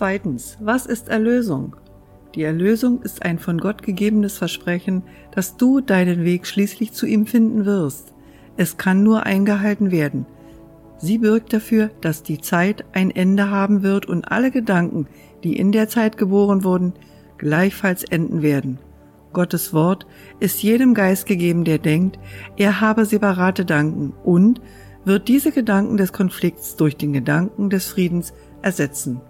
Zweitens, was ist Erlösung? Die Erlösung ist ein von Gott gegebenes Versprechen, dass du deinen Weg schließlich zu ihm finden wirst. Es kann nur eingehalten werden. Sie birgt dafür, dass die Zeit ein Ende haben wird und alle Gedanken, die in der Zeit geboren wurden, gleichfalls enden werden. Gottes Wort ist jedem Geist gegeben, der denkt, er habe separate Danken und wird diese Gedanken des Konflikts durch den Gedanken des Friedens ersetzen.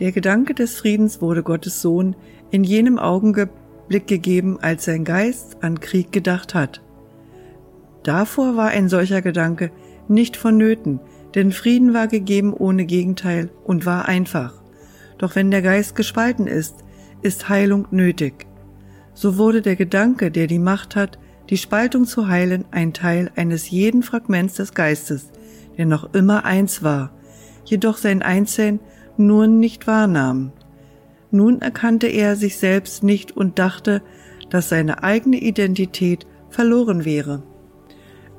Der Gedanke des Friedens wurde Gottes Sohn in jenem Augenblick gegeben, als sein Geist an Krieg gedacht hat. Davor war ein solcher Gedanke nicht vonnöten, denn Frieden war gegeben ohne Gegenteil und war einfach. Doch wenn der Geist gespalten ist, ist Heilung nötig. So wurde der Gedanke, der die Macht hat, die Spaltung zu heilen, ein Teil eines jeden Fragments des Geistes, der noch immer eins war, jedoch sein Einzeln nur nicht wahrnahm. Nun erkannte er sich selbst nicht und dachte, dass seine eigene Identität verloren wäre.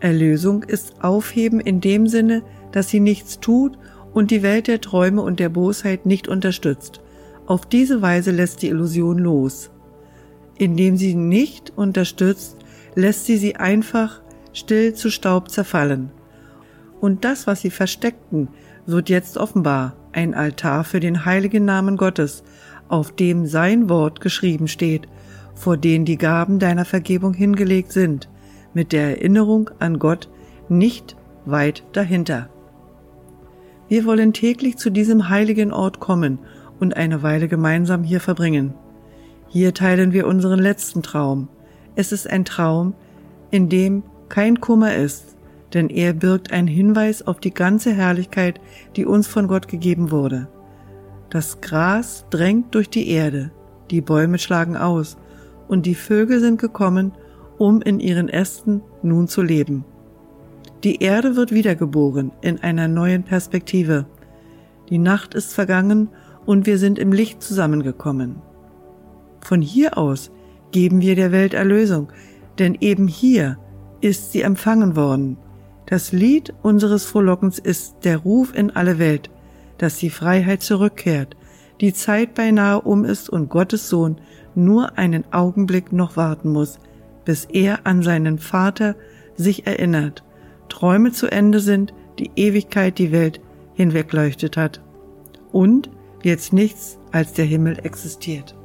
Erlösung ist Aufheben in dem Sinne, dass sie nichts tut und die Welt der Träume und der Bosheit nicht unterstützt. Auf diese Weise lässt die Illusion los. Indem sie nicht unterstützt, lässt sie sie einfach still zu Staub zerfallen. Und das, was sie versteckten, wird jetzt offenbar ein Altar für den heiligen Namen Gottes, auf dem sein Wort geschrieben steht, vor den die Gaben deiner Vergebung hingelegt sind, mit der Erinnerung an Gott nicht weit dahinter. Wir wollen täglich zu diesem heiligen Ort kommen und eine Weile gemeinsam hier verbringen. Hier teilen wir unseren letzten Traum. Es ist ein Traum, in dem kein Kummer ist, denn er birgt einen Hinweis auf die ganze Herrlichkeit, die uns von Gott gegeben wurde. Das Gras drängt durch die Erde, die Bäume schlagen aus, und die Vögel sind gekommen, um in ihren Ästen nun zu leben. Die Erde wird wiedergeboren in einer neuen Perspektive. Die Nacht ist vergangen und wir sind im Licht zusammengekommen. Von hier aus geben wir der Welt Erlösung, denn eben hier ist sie empfangen worden. Das Lied unseres Frohlockens ist der Ruf in alle Welt, dass die Freiheit zurückkehrt, die Zeit beinahe um ist und Gottes Sohn nur einen Augenblick noch warten muss, bis er an seinen Vater sich erinnert, Träume zu Ende sind, die Ewigkeit die Welt hinwegleuchtet hat und jetzt nichts als der Himmel existiert.